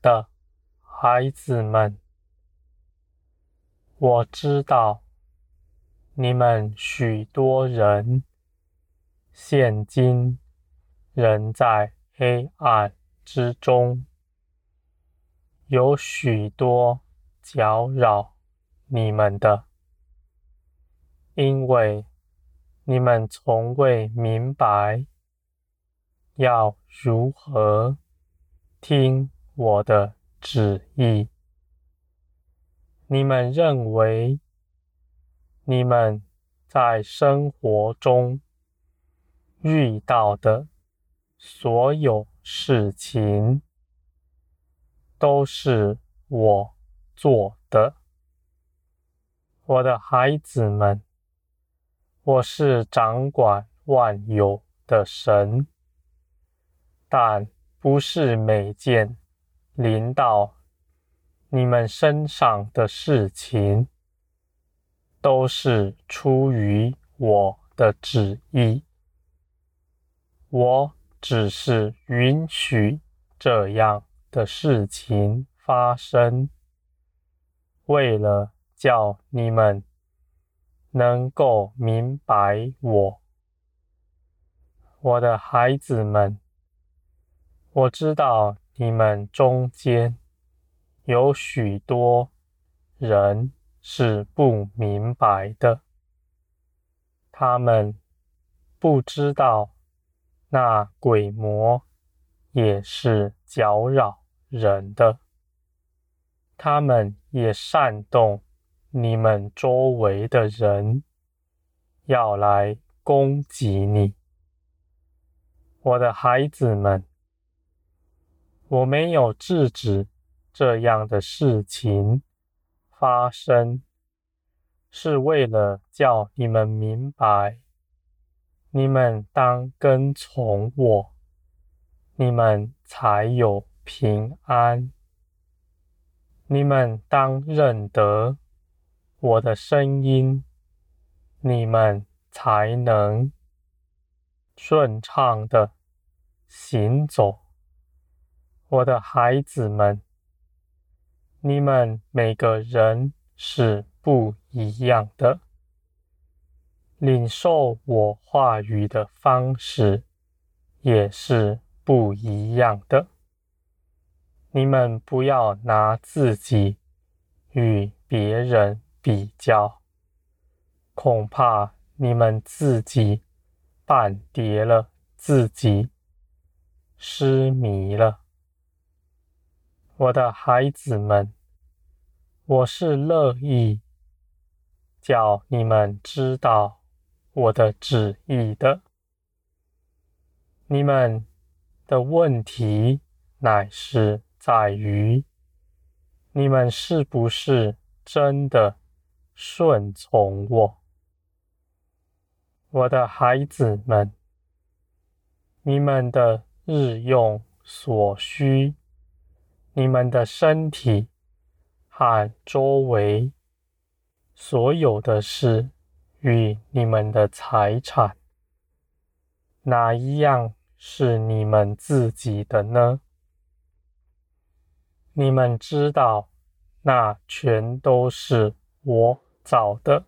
的孩子们，我知道你们许多人现今仍在黑暗之中，有许多搅扰你们的，因为你们从未明白要如何听我的旨意，你们认为你们在生活中遇到的所有事情都是我做的，我的孩子们，我是掌管万有的神，但不是每件。临到你们身上的事情，都是出于我的旨意。我只是允许这样的事情发生，为了叫你们能够明白我，我的孩子们。我知道。你们中间有许多人是不明白的，他们不知道那鬼魔也是搅扰人的，他们也煽动你们周围的人要来攻击你，我的孩子们。我没有制止这样的事情发生，是为了叫你们明白，你们当跟从我，你们才有平安。你们当认得我的声音，你们才能顺畅的行走。我的孩子们，你们每个人是不一样的，领受我话语的方式也是不一样的。你们不要拿自己与别人比较，恐怕你们自己绊跌了自己，失迷了。我的孩子们，我是乐意叫你们知道我的旨意的。你们的问题乃是在于，你们是不是真的顺从我？我的孩子们，你们的日用所需。你们的身体和周围所有的事与你们的财产，哪一样是你们自己的呢？你们知道，那全都是我找的，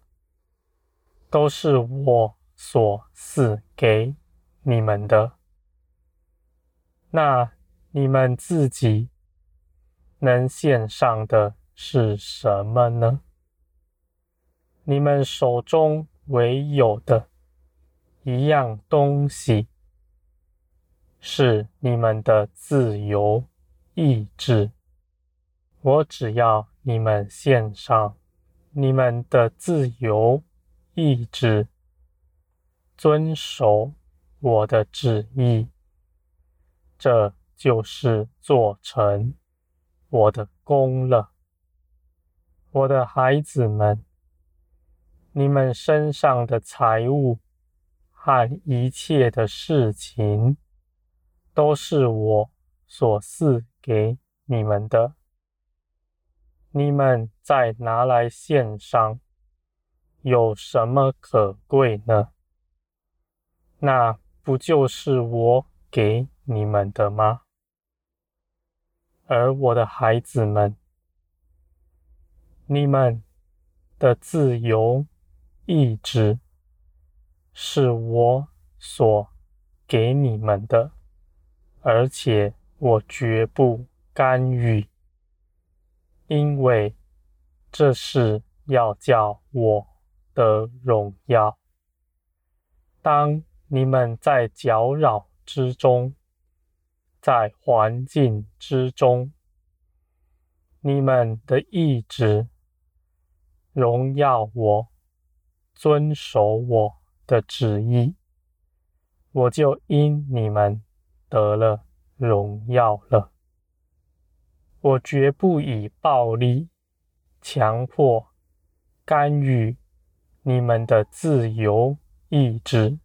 都是我所赐给你们的。那你们自己。能献上的是什么呢？你们手中唯有的一样东西，是你们的自由意志。我只要你们献上你们的自由意志，遵守我的旨意，这就是做成。我的功了，我的孩子们，你们身上的财物和一切的事情，都是我所赐给你们的。你们再拿来献上，有什么可贵呢？那不就是我给你们的吗？而我的孩子们，你们的自由意志是我所给你们的，而且我绝不干预，因为这是要叫我的荣耀。当你们在搅扰之中，在环境之中，你们的意志荣耀我，遵守我的旨意，我就因你们得了荣耀了。我绝不以暴力、强迫、干预你们的自由意志，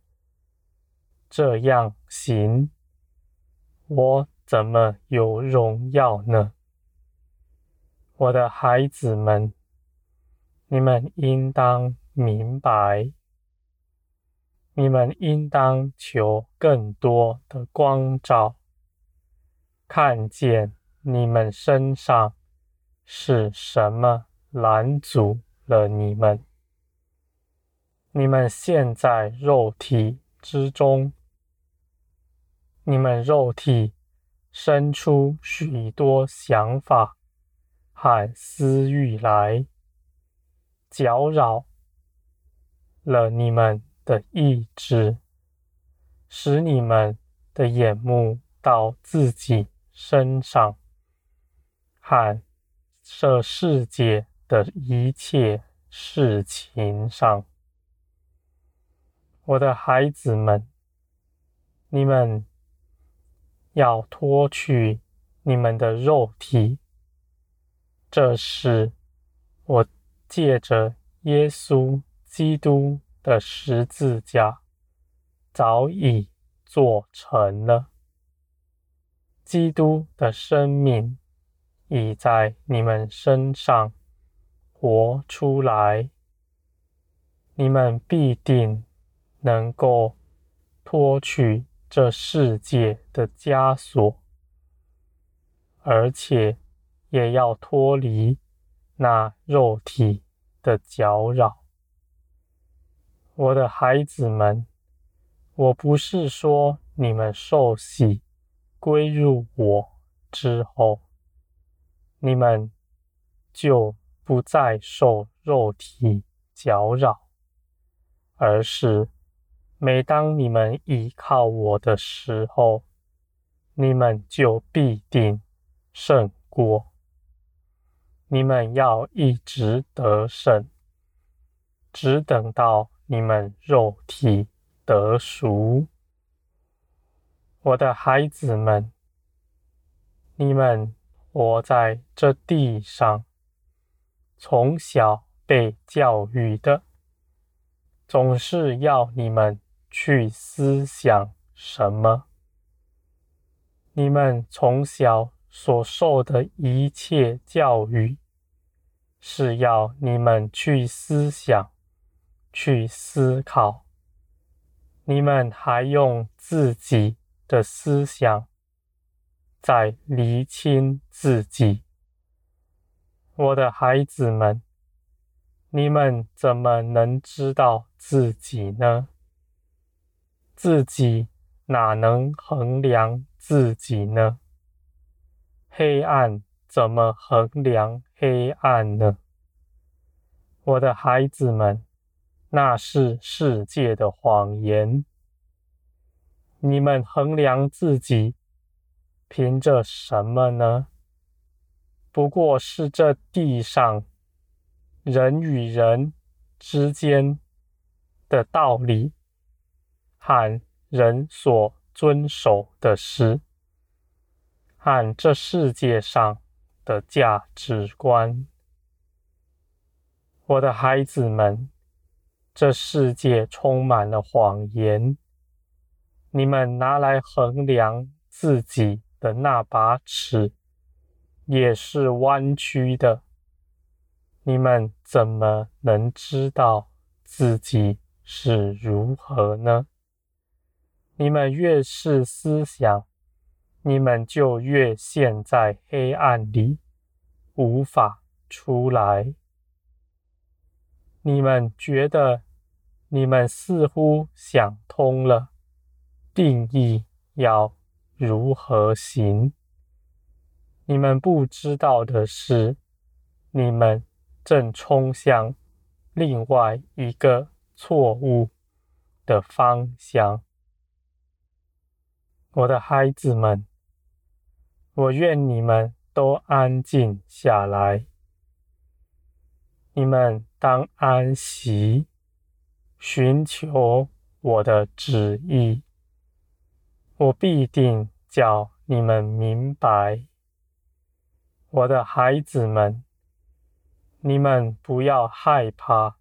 这样行，我怎么有荣耀呢？我的孩子们，你们应当明白，你们应当求更多的光照，看见你们身上是什么拦阻了你们。你们现在肉体之中。你们肉体生出许多想法和私欲来，搅扰了你们的意志，使你们的眼目到自己身上和这世界的一切事情上。我的孩子们，你们。要脱去你们的肉体，这是我借着耶稣基督的十字架早已做成了。基督的生命已在你们身上活出来，你们必定能够脱去。这世界的枷锁，而且也要脱离那肉体的搅扰。我的孩子们，我不是说你们受洗归入我之后，你们就不再受肉体搅扰，而是。每当你们依靠我的时候，你们就必定胜过。你们要一直得胜，只等到你们肉体得赎。我的孩子们，你们活在这地上，从小被教育的，总是要你们。去思想什么？你们从小所受的一切教育，是要你们去思想、去思考。你们还用自己的思想在厘清自己。我的孩子们，你们怎么能知道自己呢？自己哪能衡量自己呢？黑暗怎么衡量黑暗呢？我的孩子们，那是世界的谎言。你们衡量自己，凭着什么呢？不过是这地上人与人之间的道理。和人所遵守的事，和这世界上的价值观。我的孩子们，这世界充满了谎言，你们拿来衡量自己的那把尺也是弯曲的。你们怎么能知道自己是如何呢？你们越是思想，你们就越陷在黑暗里，无法出来。你们觉得你们似乎想通了，定义要如何行？你们不知道的是，你们正冲向另外一个错误的方向。我的孩子们。我愿你们都安静下来。你们当安息，寻求我的旨意。我必定叫你们明白。我的孩子们，你们不要害怕。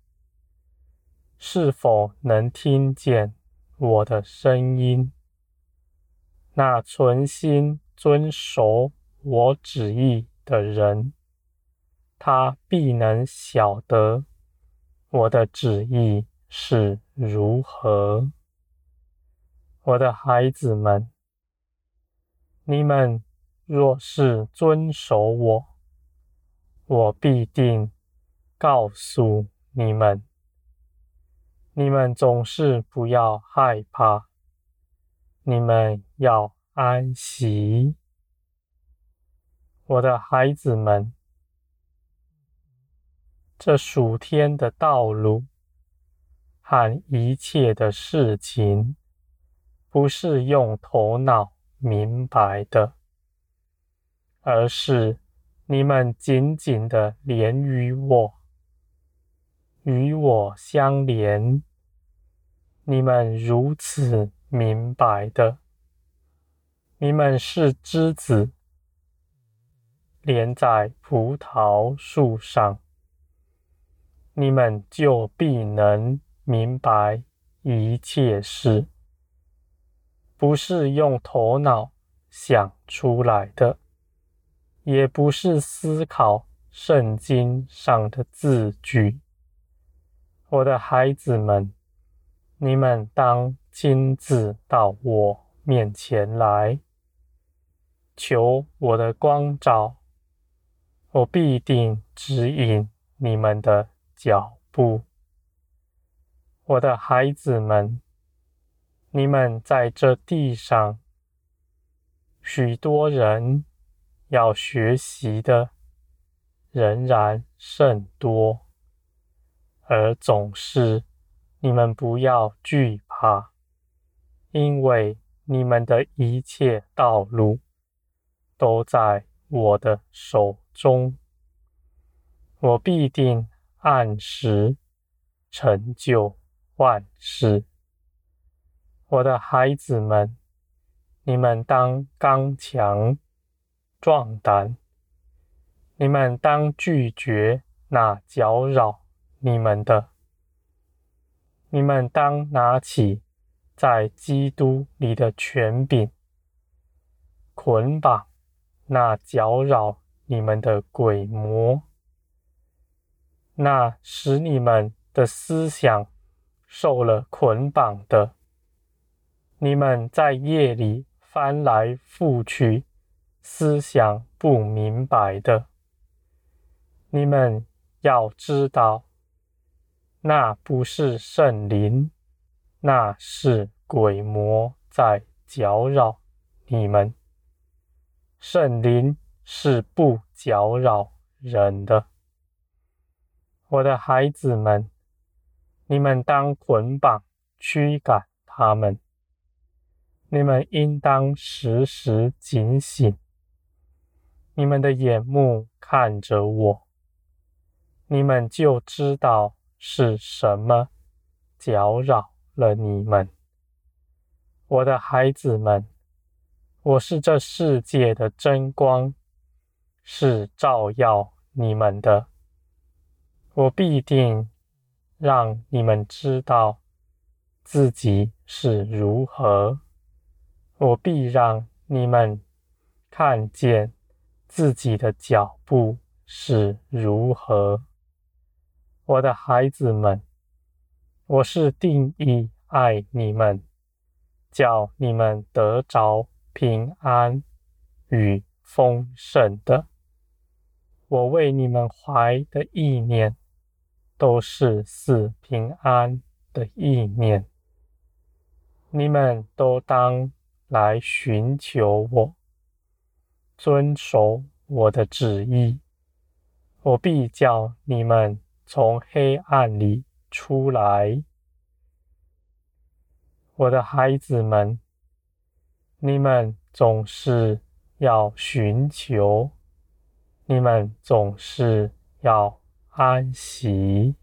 是否能听见我的声音？那存心。遵守我旨意的人，他必能晓得我的旨意是如何。我的孩子们，你们若是遵守我，我必定告诉你们。你们总是不要害怕，你们要。安息，我的孩子们，这属天的道路和一切的事情，不是用头脑明白的，而是你们紧紧的连于我，与我相连，你们如此明白的。你们是枝子，连在葡萄树上，你们就必能明白一切事，不是用头脑想出来的，也不是思考圣经上的字句。我的孩子们，你们当亲自到我面前来，求我的光照，我必定指引你们的脚步。我的孩子们，你们在这地上，许多人要学习的仍然甚多，而总是你们不要惧怕，因为。你们的一切道路都在我的手中，我必定按时成就万事。我的孩子们，你们当刚强壮胆，你们当拒绝那搅扰你们的，你们当拿起。在基督里的权柄，捆绑那搅扰你们的鬼魔，那使你们的思想受了捆绑的，你们在夜里翻来覆去，思想不明白的，你们要知道，那不是圣灵。那是鬼魔在搅扰你们，圣灵是不搅扰人的。我的孩子们，你们当捆绑驱赶他们，你们应当时时警醒，你们的眼目看着我，你们就知道是什么搅扰了你们，我的孩子们，我是这世界的真光，是照耀你们的。我必定让你们知道自己是如何，我必让你们看见自己的脚步是如何，我的孩子们。我是定义爱你们，叫你们得着平安与丰盛的。我为你们怀的意念，都是赐平安的意念。你们都当来寻求我，遵守我的旨意，我必叫你们从黑暗里出来。我的孩子们，你们总是要寻求，你们总是要安息。